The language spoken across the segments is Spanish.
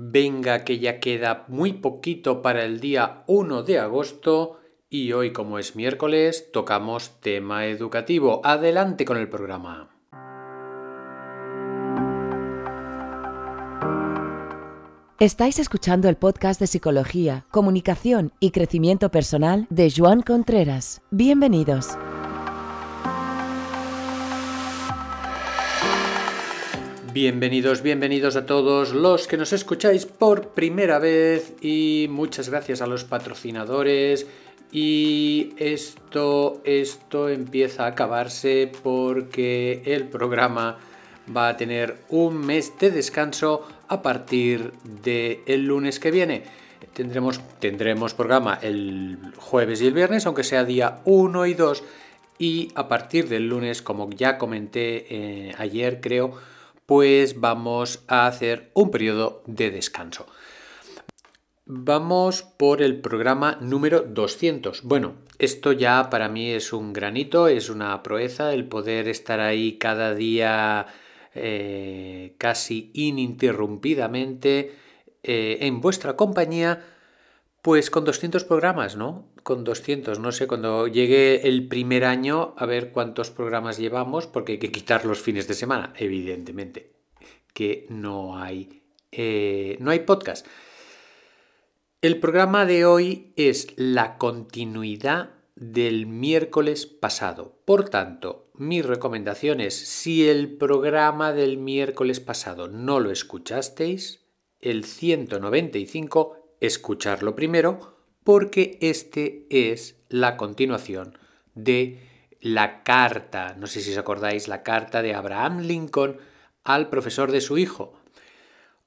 Venga que ya queda muy poquito para el día 1 de agosto y hoy como es miércoles tocamos tema educativo. Adelante con el programa. Estáis escuchando el podcast de Psicología, Comunicación y Crecimiento Personal de Joan Contreras. Bienvenidos. Bienvenidos, bienvenidos a todos los que nos escucháis por primera vez y muchas gracias a los patrocinadores y esto esto empieza a acabarse porque el programa va a tener un mes de descanso a partir del el lunes que viene. Tendremos, tendremos programa el jueves y el viernes, aunque sea día 1 y 2. Y a partir del lunes, como ya comenté eh, ayer, creo, pues vamos a hacer un periodo de descanso. Vamos por el programa número 200. Bueno, esto ya para mí es un granito, es una proeza el poder estar ahí cada día eh, casi ininterrumpidamente eh, en vuestra compañía, pues con 200 programas, ¿no? Con 200, no sé, cuando llegue el primer año a ver cuántos programas llevamos, porque hay que quitar los fines de semana, evidentemente, que no hay, eh, no hay podcast. El programa de hoy es la continuidad del miércoles pasado. Por tanto, mi recomendación es, si el programa del miércoles pasado no lo escuchasteis, el 195 escucharlo primero porque este es la continuación de la carta, no sé si os acordáis, la carta de Abraham Lincoln al profesor de su hijo.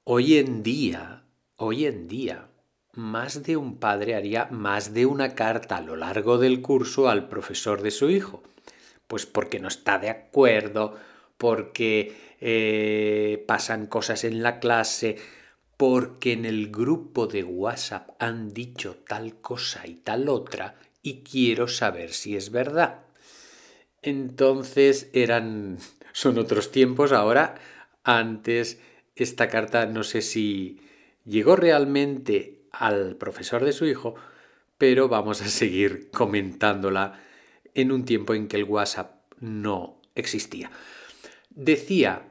Hoy en día, hoy en día, más de un padre haría más de una carta a lo largo del curso al profesor de su hijo. Pues porque no está de acuerdo, porque eh, pasan cosas en la clase, porque en el grupo de WhatsApp han dicho tal cosa y tal otra y quiero saber si es verdad. Entonces eran, son otros tiempos ahora. Antes esta carta no sé si llegó realmente al profesor de su hijo, pero vamos a seguir comentándola en un tiempo en que el WhatsApp no existía. Decía,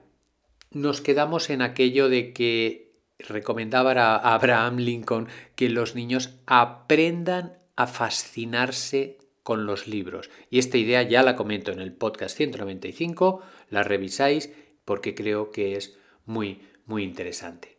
nos quedamos en aquello de que recomendaba a Abraham Lincoln que los niños aprendan a fascinarse con los libros. Y esta idea ya la comento en el podcast 195, la revisáis porque creo que es muy, muy interesante.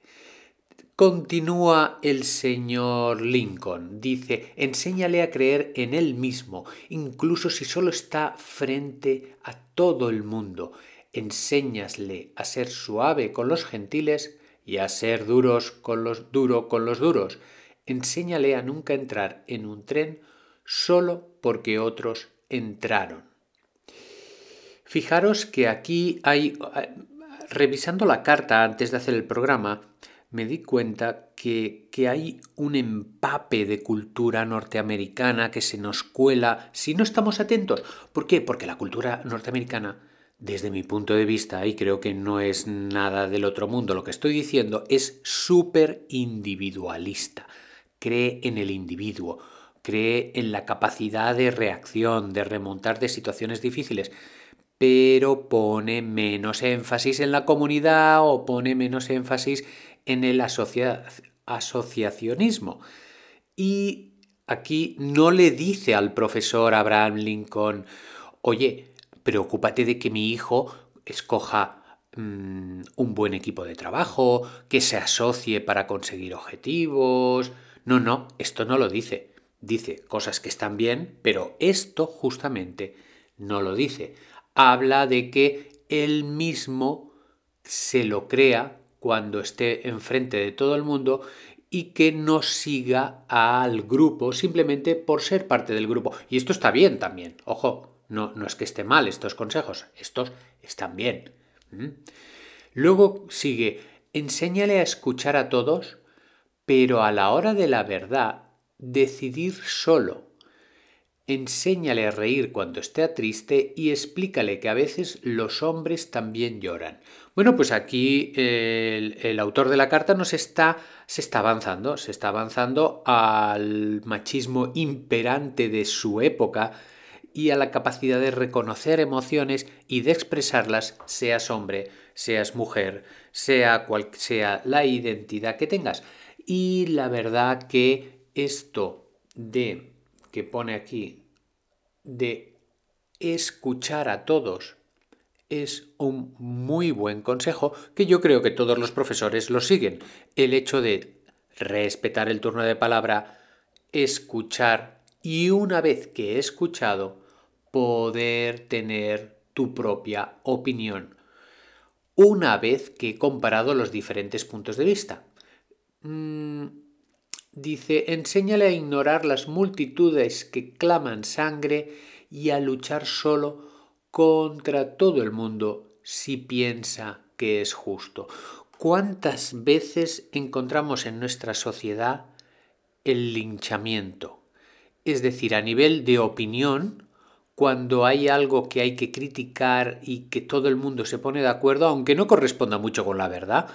Continúa el señor Lincoln. Dice, enséñale a creer en él mismo, incluso si solo está frente a todo el mundo. Enséñasle a ser suave con los gentiles y a ser duros con los duro con los duros. Enséñale a nunca entrar en un tren solo porque otros entraron. Fijaros que aquí hay, revisando la carta antes de hacer el programa, me di cuenta que, que, hay un empape de cultura norteamericana que se nos cuela si no estamos atentos. ¿Por qué? Porque la cultura norteamericana desde mi punto de vista, y creo que no es nada del otro mundo lo que estoy diciendo, es súper individualista. Cree en el individuo, cree en la capacidad de reacción, de remontar de situaciones difíciles, pero pone menos énfasis en la comunidad o pone menos énfasis en el asociacionismo. Y aquí no le dice al profesor Abraham Lincoln, oye, preocúpate de que mi hijo escoja mm, un buen equipo de trabajo, que se asocie para conseguir objetivos. No, no, esto no lo dice. Dice cosas que están bien, pero esto justamente no lo dice. Habla de que él mismo se lo crea cuando esté enfrente de todo el mundo y que no siga al grupo simplemente por ser parte del grupo. Y esto está bien también, ojo, no, no es que esté mal estos consejos, estos están bien. Luego sigue, enséñale a escuchar a todos, pero a la hora de la verdad, decidir solo. Enséñale a reír cuando esté triste y explícale que a veces los hombres también lloran. Bueno, pues aquí el, autor de la carta nos está, se está avanzando, se está avanzando al machismo imperante de su época y a la capacidad de reconocer emociones y de expresarlas, seas hombre, seas mujer, sea cual sea la identidad que tengas. Y la verdad que esto de que pone aquí de escuchar a todos es un muy buen consejo que yo creo que todos los profesores lo siguen. El hecho de respetar el turno de palabra, escuchar y una vez que he escuchado, poder tener tu propia opinión. Una vez que he comparado los diferentes puntos de vista. Mm, dice, enséñale a ignorar las multitudes que claman sangre y a luchar solo contra todo el mundo si piensa que es justo. ¿Cuántas veces encontramos en nuestra sociedad el linchamiento? Es decir, a nivel de opinión, cuando hay algo que hay que criticar y que todo el mundo se pone de acuerdo, aunque no corresponda mucho con la verdad,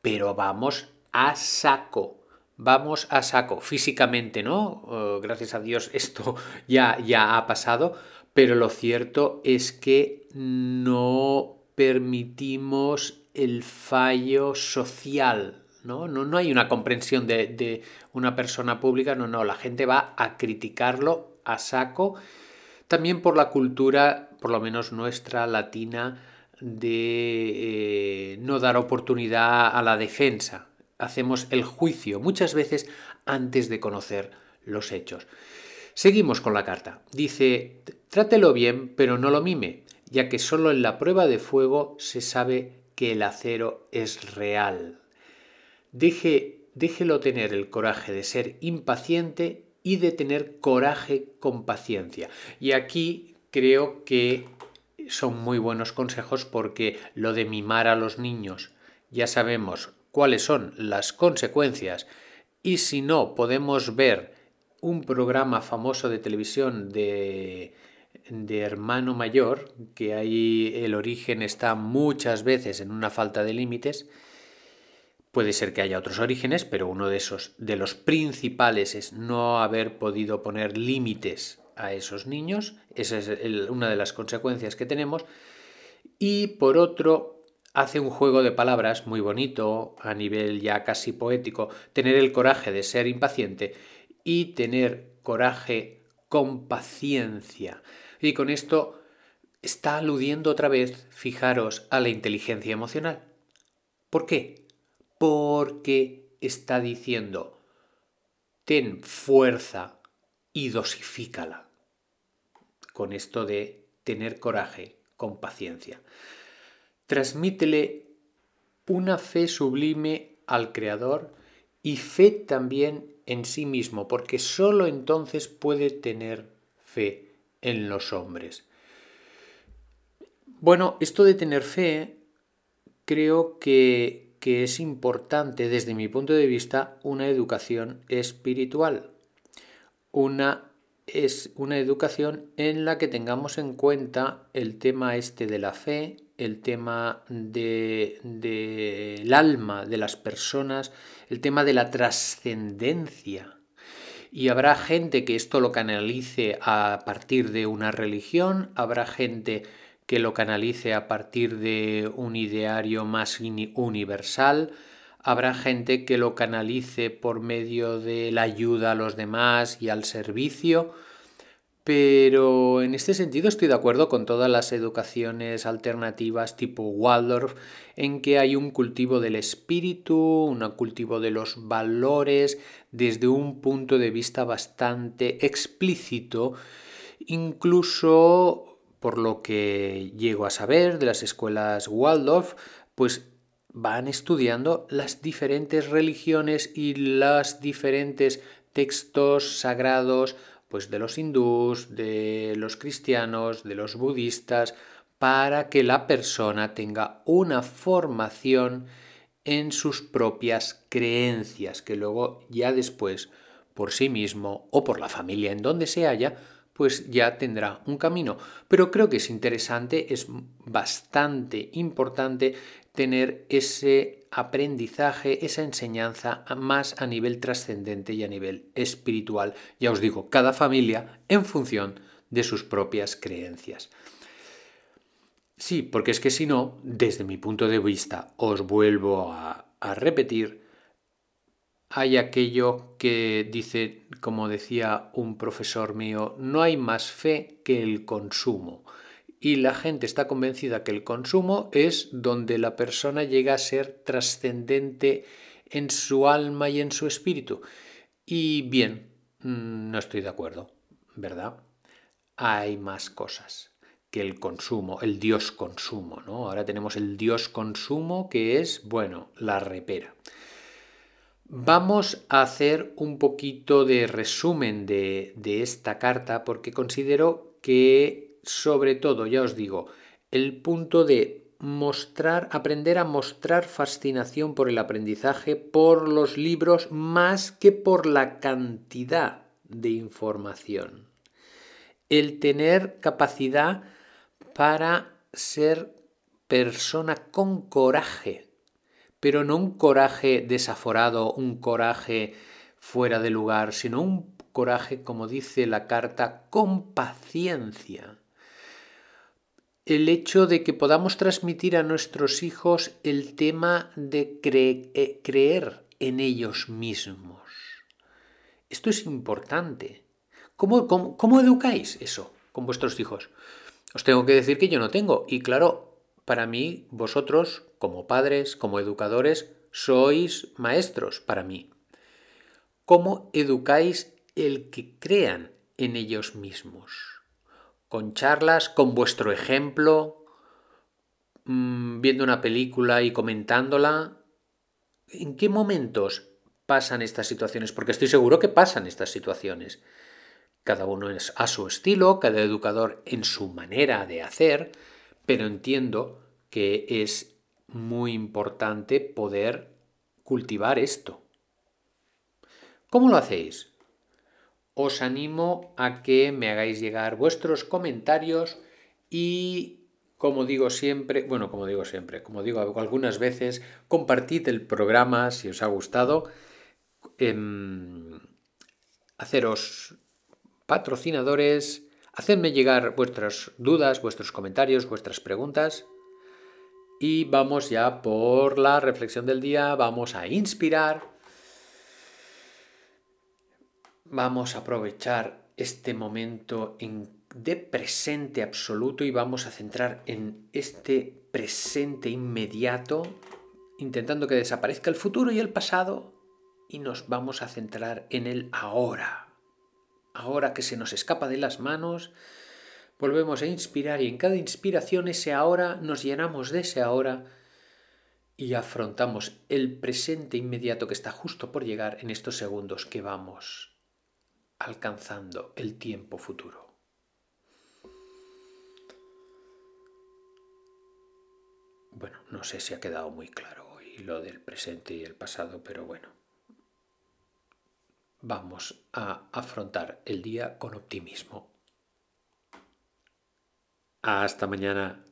pero vamos a saco. Vamos a saco físicamente, ¿no? Oh, gracias a Dios esto ya, ya ha pasado, pero lo cierto es que no permitimos el fallo social, ¿no? No, no hay una comprensión de, de, una persona pública, no, no, la gente va a criticarlo a saco, también por la cultura, por lo menos nuestra, latina, de eh, no dar oportunidad a la defensa. Hacemos el juicio muchas veces antes de conocer los hechos. Seguimos con la carta. Dice, trátelo bien, pero no lo mime, ya que solo en la prueba de fuego se sabe que el acero es real. Deje, déjelo tener el coraje de ser impaciente y de tener coraje con paciencia. Y aquí creo que son muy buenos consejos porque lo de mimar a los niños ya sabemos cuáles son las consecuencias y si no podemos ver un programa famoso de televisión de, de hermano mayor, que ahí el origen está muchas veces en una falta de límites. Puede ser que haya otros orígenes, pero uno de esos, de los principales, es no haber podido poner límites a esos niños. Esa es una de las consecuencias que tenemos. Y por otro, hace un juego de palabras muy bonito, a nivel ya casi poético, tener el coraje de ser impaciente y tener coraje con paciencia. Y con esto está aludiendo otra vez, fijaros, a la inteligencia emocional. ¿Por qué? Porque está diciendo, ten fuerza y dosifícala. Con esto de tener coraje con paciencia. Transmítele una fe sublime al Creador y fe también en sí mismo, porque sólo entonces puede tener fe en los hombres. Bueno, esto de tener fe creo que, que es importante desde mi punto de vista una educación espiritual. Una es una educación en la que tengamos en cuenta el tema este de la fe, el tema del de, alma de las personas, el tema de la trascendencia. Y habrá gente que esto lo canalice a partir de una religión, habrá gente que lo canalice a partir de un ideario más universal, habrá gente que lo canalice por medio de la ayuda a los demás y al servicio, pero en este sentido estoy de acuerdo con todas las educaciones alternativas tipo Waldorf, en que hay un cultivo del espíritu, un cultivo de los valores desde un punto de vista bastante explícito, incluso por lo que llego a saber de las escuelas Waldorf, pues van estudiando las diferentes religiones y los diferentes textos sagrados pues de los hindús, de los cristianos, de los budistas, para que la persona tenga una formación en sus propias creencias, que luego ya después, por sí mismo o por la familia en donde se haya, pues ya tendrá un camino. Pero creo que es interesante, es bastante importante tener ese aprendizaje, esa enseñanza más a nivel trascendente y a nivel espiritual. Ya os digo, cada familia en función de sus propias creencias. Sí, porque es que si no, desde mi punto de vista, os vuelvo a, repetir, hay aquello que dice, como decía un profesor mío, no hay más fe que el consumo. Y la gente está convencida que el consumo es donde la persona llega a ser trascendente en su alma y en su espíritu. Y bien, mm, no estoy de acuerdo, ¿verdad? Hay más cosas que el consumo, el dios consumo, ¿no? Ahora tenemos el dios consumo que es, bueno, la repera. Vamos a hacer un poquito de resumen de, esta carta porque considero que, sobre todo, ya os digo, el punto de mostrar, aprender a mostrar fascinación por el aprendizaje, por los libros, más que por la cantidad de información. El tener capacidad para ser persona con coraje pero no un coraje desaforado, un coraje fuera de lugar, sino un coraje, como dice la carta, con paciencia. El hecho de que podamos transmitir a nuestros hijos el tema de eh, creer en ellos mismos. Esto es importante. ¿Cómo, cómo educáis eso con vuestros hijos? Os tengo que decir que yo no tengo. Y claro, para mí, vosotros como padres, como educadores, sois maestros para mí. ¿Cómo educáis el que crean en ellos mismos? Con charlas, con vuestro ejemplo, mm, viendo una película y comentándola. ¿En qué momentos pasan estas situaciones? Porque estoy seguro que pasan estas situaciones. Cada uno es a su estilo, cada educador en su manera de hacer, pero entiendo que es muy importante poder cultivar esto. ¿Cómo lo hacéis? Os animo a que me hagáis llegar vuestros comentarios y, como digo siempre, bueno, como digo siempre, como digo algunas veces, compartid el programa si os ha gustado. Em, haceros patrocinadores, hacedme llegar vuestras dudas, vuestros comentarios, vuestras preguntas. Y vamos ya por la reflexión del día, vamos a inspirar, vamos a aprovechar este momento de presente absoluto y vamos a centrar en este presente inmediato, intentando que desaparezca el futuro y el pasado y nos vamos a centrar en el ahora, ahora que se nos escapa de las manos, volvemos a inspirar y en cada inspiración ese ahora nos llenamos de ese ahora y afrontamos el presente inmediato que está justo por llegar en estos segundos que vamos alcanzando el tiempo futuro. Bueno, no sé si ha quedado muy claro hoy lo del presente y el pasado, pero bueno. Vamos a afrontar el día con optimismo hasta mañana.